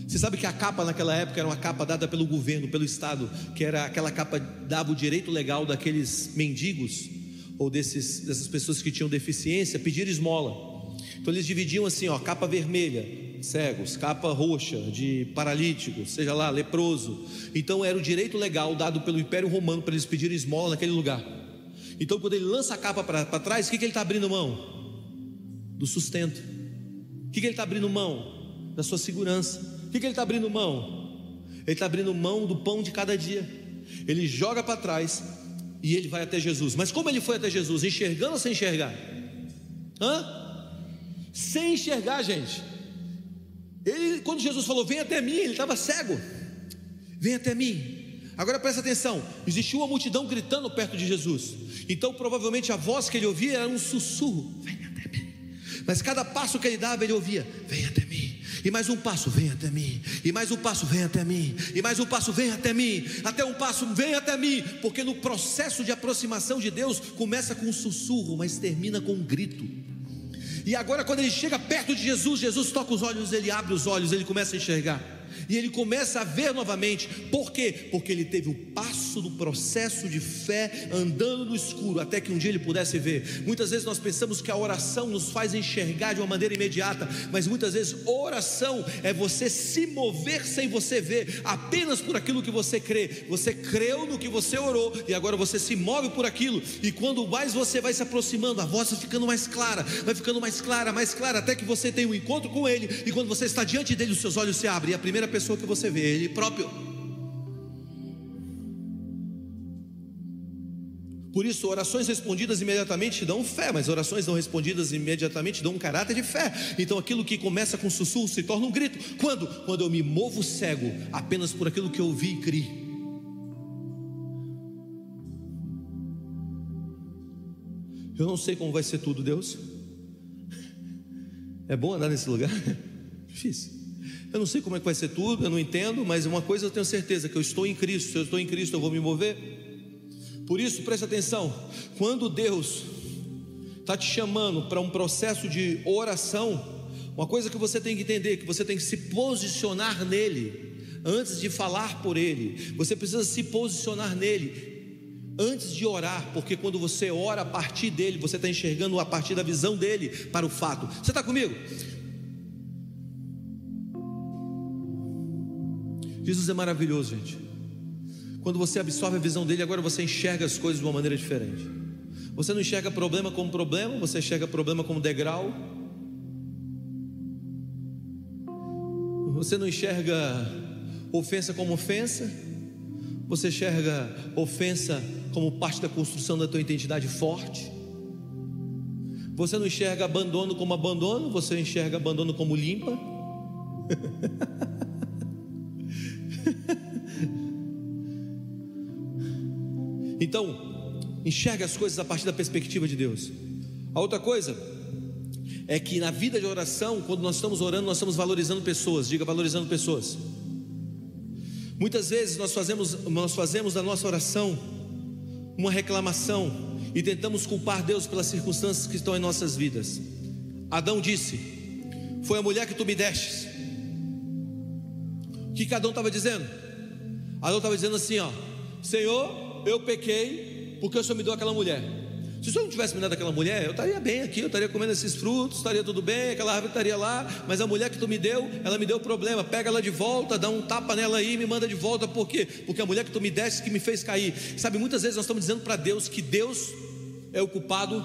Você sabe que a capa naquela época era uma capa dada pelo governo, pelo Estado, que era aquela capa dava o direito legal daqueles mendigos ou desses, dessas pessoas que tinham deficiência pedir esmola. Então eles dividiam assim, ó, capa vermelha, cegos, capa roxa, de paralíticos, seja lá, leproso. Então era o direito legal dado pelo Império Romano para eles pedirem esmola naquele lugar. Então quando ele lança a capa para trás, o que, que ele está abrindo mão? Do sustento que, que ele está abrindo mão? Da sua segurança. O que, que ele está abrindo mão? Ele está abrindo mão do pão de cada dia. Ele joga para trás e ele vai até Jesus. Mas como ele foi até Jesus? Enxergando ou sem enxergar? Hã? Sem enxergar, gente. Ele, quando Jesus falou, vem até mim, ele estava cego. Vem até mim. Agora presta atenção: existiu uma multidão gritando perto de Jesus. Então, provavelmente, a voz que ele ouvia era um sussurro: Vem mas cada passo que ele dava, ele ouvia: Vem até mim. E mais um passo, vem até mim. E mais um passo, vem até mim. E mais um passo, vem até mim. Até um passo, vem até mim. Porque no processo de aproximação de Deus, começa com um sussurro, mas termina com um grito. E agora, quando ele chega perto de Jesus, Jesus toca os olhos, ele abre os olhos, ele começa a enxergar e ele começa a ver novamente. Por quê? Porque ele teve o passo do processo de fé andando no escuro até que um dia ele pudesse ver. Muitas vezes nós pensamos que a oração nos faz enxergar de uma maneira imediata, mas muitas vezes oração é você se mover sem você ver, apenas por aquilo que você crê. Você creu no que você orou e agora você se move por aquilo. E quando mais você vai se aproximando, a voz vai ficando mais clara, vai ficando mais clara, mais clara, até que você tem um encontro com ele. E quando você está diante dele, os seus olhos se abrem. E a primeira pessoa que você vê, ele próprio. Por isso, orações respondidas imediatamente dão fé, mas orações não respondidas imediatamente dão um caráter de fé. Então, aquilo que começa com sussurro se torna um grito. Quando? Quando eu me movo cego apenas por aquilo que eu vi e criei. Eu não sei como vai ser tudo, Deus. É bom andar nesse lugar? [LAUGHS] Difícil. Eu não sei como é que vai ser tudo, eu não entendo, mas uma coisa eu tenho certeza: que eu estou em Cristo. Se eu estou em Cristo, eu vou me mover. Por isso, preste atenção: quando Deus está te chamando para um processo de oração, uma coisa que você tem que entender: que você tem que se posicionar nele antes de falar por ele. Você precisa se posicionar nele antes de orar, porque quando você ora a partir dele, você está enxergando a partir da visão dele para o fato. Você está comigo? Jesus é maravilhoso, gente. Quando você absorve a visão dele, agora você enxerga as coisas de uma maneira diferente. Você não enxerga problema como problema, você enxerga problema como degrau. Você não enxerga ofensa como ofensa. Você enxerga ofensa como parte da construção da tua identidade forte. Você não enxerga abandono como abandono, você enxerga abandono como limpa. [LAUGHS] Então, enxerga as coisas a partir da perspectiva de Deus. A outra coisa é que na vida de oração, quando nós estamos orando, nós estamos valorizando pessoas. Diga valorizando pessoas. Muitas vezes nós fazemos, nós fazemos da nossa oração uma reclamação e tentamos culpar Deus pelas circunstâncias que estão em nossas vidas. Adão disse: Foi a mulher que tu me destes. O que Adão estava dizendo? Adão estava dizendo assim: Ó, Senhor, eu pequei porque o Senhor me deu aquela mulher. Se o Senhor não tivesse me dado aquela mulher, eu estaria bem aqui, eu estaria comendo esses frutos, estaria tudo bem, aquela árvore estaria lá, mas a mulher que tu me deu, ela me deu problema. Pega ela de volta, dá um tapa nela aí e me manda de volta, por quê? Porque a mulher que tu me deste que me fez cair. Sabe, muitas vezes nós estamos dizendo para Deus que Deus é o culpado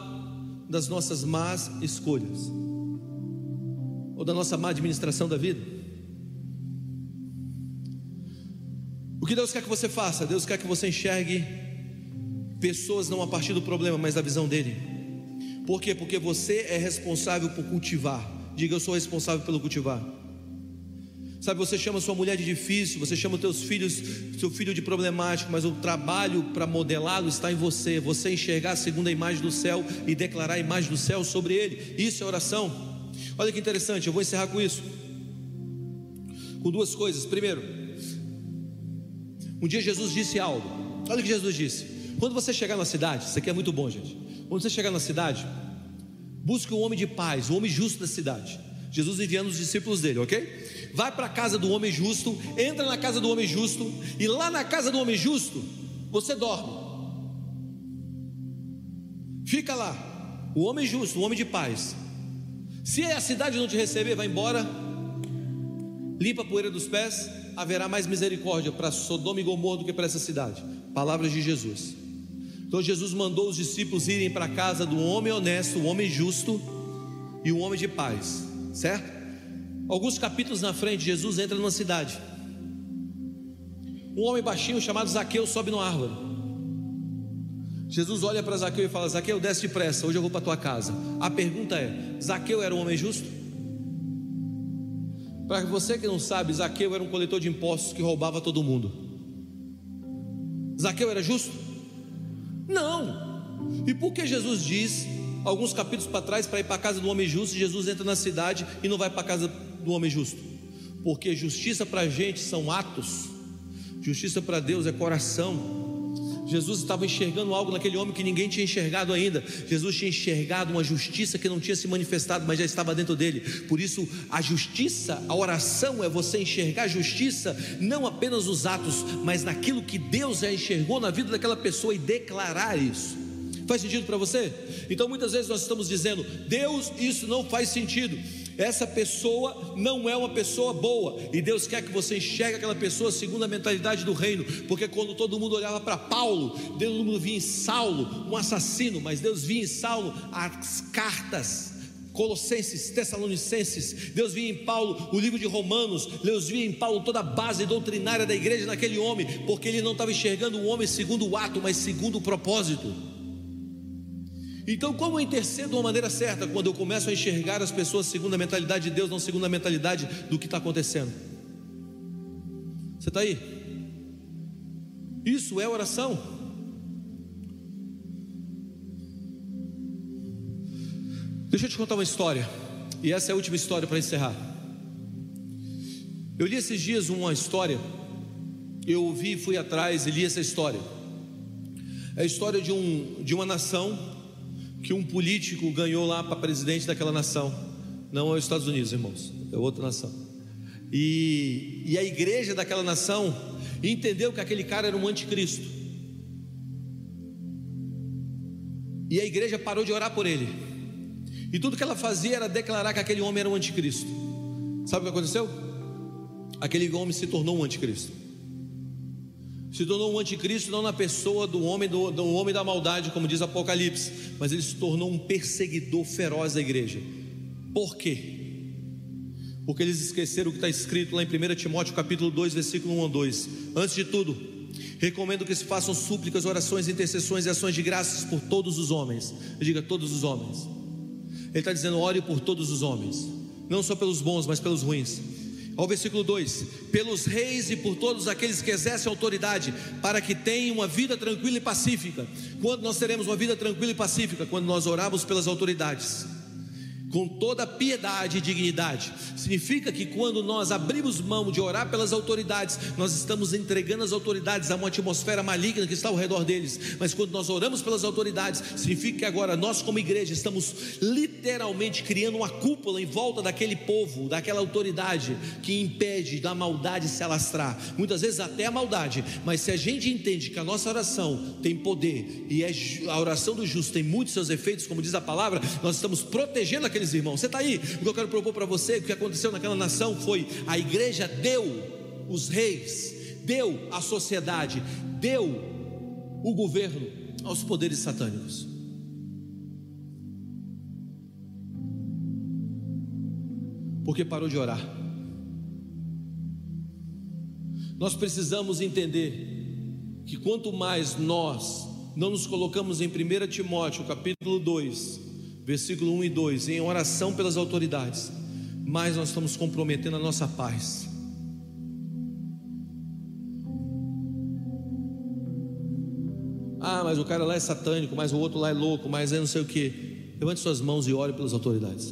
das nossas más escolhas, ou da nossa má administração da vida. O que Deus quer que você faça? Deus quer que você enxergue pessoas não a partir do problema, mas da visão dele. Por quê? Porque você é responsável por cultivar. Diga, eu sou responsável pelo cultivar. Sabe, você chama sua mulher de difícil, você chama teus filhos, seu filho de problemático, mas o trabalho para modelá-lo está em você. Você enxergar a imagem do céu e declarar a imagem do céu sobre ele. Isso é oração. Olha que interessante, eu vou encerrar com isso. Com duas coisas. Primeiro, um dia Jesus disse algo. Olha o que Jesus disse. Quando você chegar na cidade, isso aqui é muito bom, gente. Quando você chegar na cidade, busque o um homem de paz, o um homem justo da cidade. Jesus enviando os discípulos dele, ok? Vai para a casa do homem justo, entra na casa do homem justo, e lá na casa do homem justo, você dorme. Fica lá, o homem justo, o homem de paz. Se a cidade não te receber, vai embora, limpa a poeira dos pés, haverá mais misericórdia para Sodoma e Gomorra do que para essa cidade. Palavras de Jesus. Então Jesus mandou os discípulos irem para a casa do homem honesto, o homem justo e o homem de paz certo? Alguns capítulos na frente, Jesus entra numa cidade. Um homem baixinho chamado Zaqueu sobe no árvore. Jesus olha para Zaqueu e fala: Zaqueu, desce depressa, hoje eu vou para tua casa. A pergunta é: Zaqueu era um homem justo? Para você que não sabe, Zaqueu era um coletor de impostos que roubava todo mundo. Zaqueu era justo? Não. E por que Jesus diz alguns capítulos para trás, para ir para a casa do homem justo, Jesus entra na cidade e não vai para a casa do homem justo, porque justiça para a gente são atos, justiça para Deus é coração. Jesus estava enxergando algo naquele homem que ninguém tinha enxergado ainda. Jesus tinha enxergado uma justiça que não tinha se manifestado, mas já estava dentro dele. Por isso, a justiça, a oração é você enxergar a justiça não apenas nos atos, mas naquilo que Deus já enxergou na vida daquela pessoa e declarar isso. Faz sentido para você? Então muitas vezes nós estamos dizendo, Deus, isso não faz sentido. Essa pessoa não é uma pessoa boa, e Deus quer que você enxergue aquela pessoa segundo a mentalidade do reino, porque quando todo mundo olhava para Paulo, Deus mundo via em Saulo um assassino, mas Deus via em Saulo as cartas. Colossenses, Tessalonicenses, Deus via em Paulo o livro de Romanos, Deus via em Paulo toda a base doutrinária da igreja naquele homem, porque ele não estava enxergando o homem segundo o ato, mas segundo o propósito. Então, como eu intercedo de uma maneira certa quando eu começo a enxergar as pessoas segundo a mentalidade de Deus, não segundo a mentalidade do que está acontecendo? Você está aí? Isso é oração. Deixa eu te contar uma história, e essa é a última história para encerrar. Eu li esses dias uma história, eu ouvi, fui atrás e li essa história. É a história de, um, de uma nação que um político ganhou lá para presidente daquela nação. Não é os Estados Unidos, irmãos, é outra nação. E, e a igreja daquela nação entendeu que aquele cara era um anticristo. E a igreja parou de orar por ele. E tudo que ela fazia era declarar que aquele homem era um anticristo. Sabe o que aconteceu? Aquele homem se tornou um anticristo se tornou um anticristo não na pessoa do homem do, do, homem da maldade, como diz Apocalipse, mas ele se tornou um perseguidor feroz da igreja. Por quê? Porque eles esqueceram o que está escrito lá em 1 Timóteo capítulo 2, versículo 1 a 2. Antes de tudo, recomendo que se façam súplicas, orações, intercessões e ações de graças por todos os homens. Eu diga todos os homens. Ele está dizendo, ore por todos os homens, não só pelos bons, mas pelos ruins ao versículo 2: pelos reis e por todos aqueles que exercem autoridade, para que tenham uma vida tranquila e pacífica. Quando nós teremos uma vida tranquila e pacífica? Quando nós orarmos pelas autoridades com toda piedade e dignidade. Significa que quando nós abrimos mão de orar pelas autoridades, nós estamos entregando as autoridades a uma atmosfera maligna que está ao redor deles. Mas quando nós oramos pelas autoridades, significa que agora nós, como igreja, estamos literalmente criando uma cúpula em volta daquele povo, daquela autoridade que impede da maldade se alastrar. Muitas vezes até a maldade, mas se a gente entende que a nossa oração tem poder e é a oração do justo tem muitos seus efeitos, como diz a palavra, nós estamos protegendo aquele aqueles irmãos. Você está aí? O que eu quero propor para você, o que aconteceu naquela nação foi: a igreja deu os reis, deu a sociedade, deu o governo aos poderes satânicos. Porque parou de orar. Nós precisamos entender que quanto mais nós não nos colocamos em 1 Timóteo, capítulo 2, versículo 1 e 2, em oração pelas autoridades, mas nós estamos comprometendo a nossa paz. Ah, mas o cara lá é satânico, mas o outro lá é louco, mas é não sei o que. Levante suas mãos e ore pelas autoridades.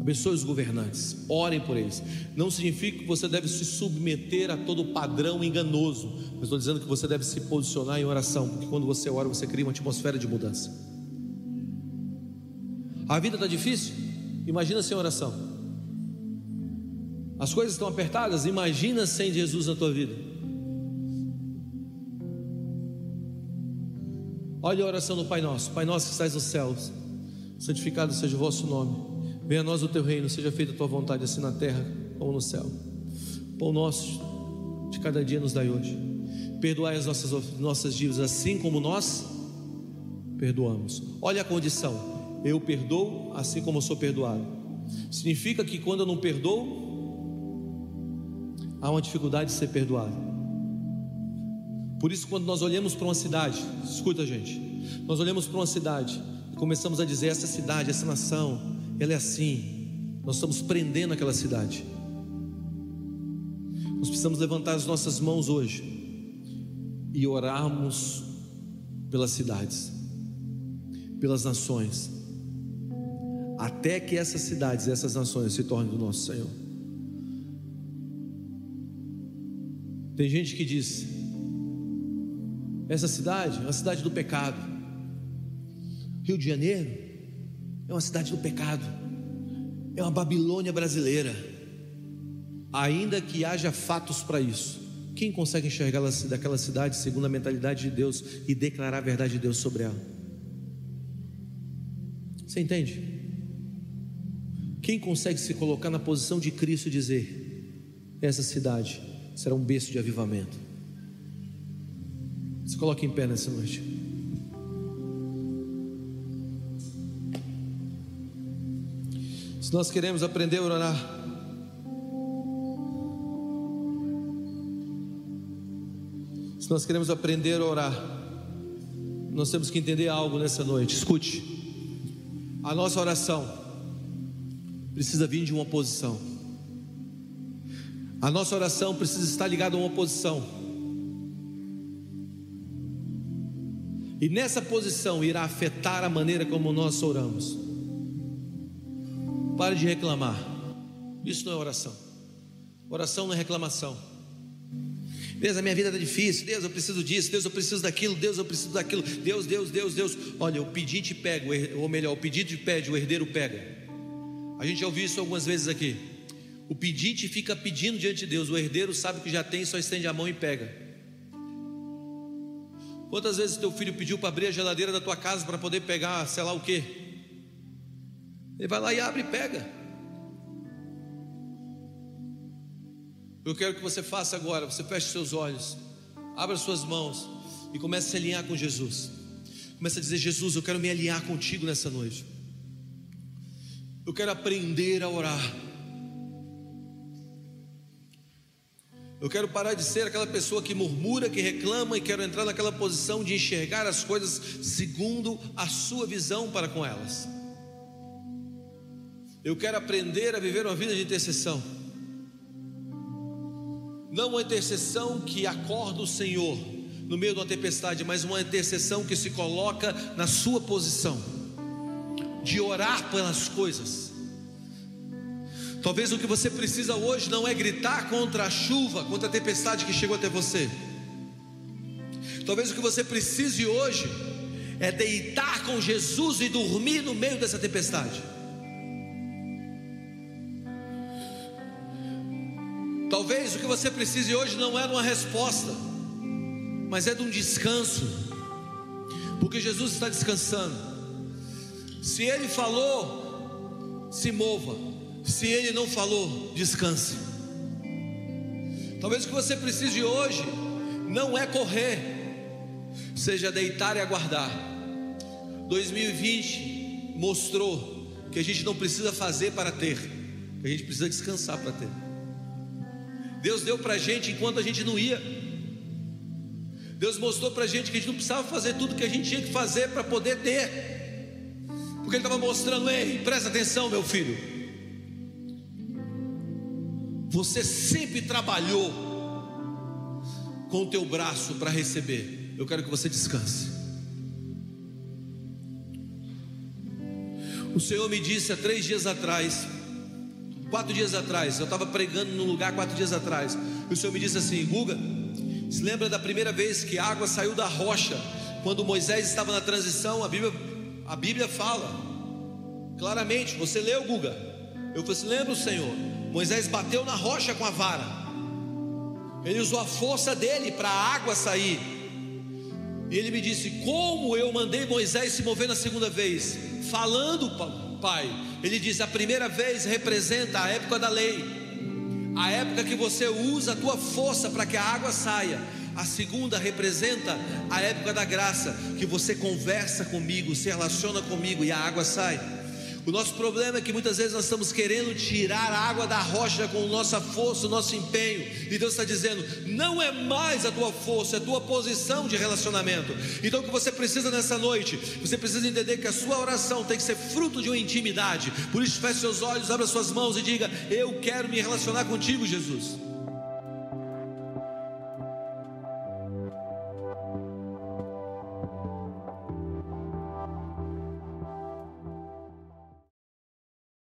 Abençoe os governantes, orem por eles. Não significa que você deve se submeter a todo padrão enganoso, mas estou dizendo que você deve se posicionar em oração, porque quando você ora, você cria uma atmosfera de mudança. A vida está difícil? Imagina sem oração. As coisas estão apertadas? Imagina sem Jesus na tua vida. Olha a oração do Pai Nosso. Pai Nosso que estás nos céus, santificado seja o vosso nome. Venha a nós o teu reino, seja feita a tua vontade, assim na terra como no céu. Pão nosso de cada dia nos dai hoje. Perdoai as nossas, nossas dívidas, assim como nós perdoamos. Olha a condição: eu perdoo, assim como eu sou perdoado. Significa que quando eu não perdoo, há uma dificuldade de ser perdoado. Por isso, quando nós olhamos para uma cidade, escuta, gente, nós olhamos para uma cidade e começamos a dizer: essa cidade, essa nação, ela é assim. Nós estamos prendendo aquela cidade. Nós precisamos levantar as nossas mãos hoje e orarmos pelas cidades, pelas nações, até que essas cidades, essas nações se tornem do nosso Senhor. Tem gente que diz: essa cidade é uma cidade do pecado. Rio de Janeiro é uma cidade do pecado, é uma Babilônia brasileira. Ainda que haja fatos para isso, quem consegue enxergar daquela cidade segundo a mentalidade de Deus e declarar a verdade de Deus sobre ela? Você entende? Quem consegue se colocar na posição de Cristo e dizer: essa cidade será um berço de avivamento? Se coloque em pé nessa noite. Se nós queremos aprender a orar, se nós queremos aprender a orar, nós temos que entender algo nessa noite. Escute, a nossa oração precisa vir de uma posição. A nossa oração precisa estar ligada a uma posição. E nessa posição irá afetar a maneira como nós oramos. Pare de reclamar. Isso não é oração. Oração não é reclamação. Deus, a minha vida está difícil. Deus, eu preciso disso. Deus, eu preciso daquilo. Deus, eu preciso daquilo. Deus, Deus, Deus, Deus. Olha, o pedir te pega, ou melhor, o pedir te pede, o herdeiro pega. A gente já ouviu isso algumas vezes aqui. O pedinte fica pedindo diante de Deus, o herdeiro sabe que já tem, só estende a mão e pega. Quantas vezes teu filho pediu para abrir a geladeira da tua casa para poder pegar, sei lá o que? Ele vai lá e abre e pega. Eu quero que você faça agora, você feche seus olhos, abra suas mãos e comece a se alinhar com Jesus. Comece a dizer: Jesus, eu quero me alinhar contigo nessa noite. Eu quero aprender a orar. Eu quero parar de ser aquela pessoa que murmura, que reclama e quero entrar naquela posição de enxergar as coisas segundo a sua visão para com elas. Eu quero aprender a viver uma vida de intercessão. Não uma intercessão que acorda o Senhor no meio de uma tempestade, mas uma intercessão que se coloca na sua posição de orar pelas coisas. Talvez o que você precisa hoje não é gritar contra a chuva, contra a tempestade que chegou até você. Talvez o que você precise hoje é deitar com Jesus e dormir no meio dessa tempestade. Talvez o que você precise hoje não é de uma resposta, mas é de um descanso, porque Jesus está descansando. Se Ele falou, se mova, se Ele não falou, descanse. Talvez o que você precise hoje não é correr, seja deitar e aguardar. 2020 mostrou que a gente não precisa fazer para ter, que a gente precisa descansar para ter. Deus deu para a gente enquanto a gente não ia. Deus mostrou para a gente que a gente não precisava fazer tudo que a gente tinha que fazer para poder ter. Porque Ele estava mostrando, ei, presta atenção, meu filho. Você sempre trabalhou com o teu braço para receber. eu quero que você descanse. O Senhor me disse há três dias atrás, quatro dias atrás, eu estava pregando num lugar quatro dias atrás, e o Senhor me disse assim: Guga, se lembra da primeira vez que a água saiu da rocha, quando Moisés estava na transição? A Bíblia, a Bíblia fala claramente, você leu, Guga? Eu falei assim: lembra o Senhor? Moisés bateu na rocha com a vara, ele usou a força dele para a água sair. E ele me disse: Como eu mandei Moisés se mover na segunda vez? Falando, pai. Ele diz: A primeira vez representa a época da lei, a época que você usa a tua força para que a água saia. A segunda representa a época da graça, que você conversa comigo, se relaciona comigo e a água sai. O nosso problema é que muitas vezes nós estamos querendo tirar a água da rocha com nossa força, nosso empenho, e Deus está dizendo: não é mais a tua força, é a tua posição de relacionamento. Então o que você precisa nessa noite, você precisa entender que a sua oração tem que ser fruto de uma intimidade. Por isso, feche seus olhos, abra suas mãos e diga: Eu quero me relacionar contigo, Jesus.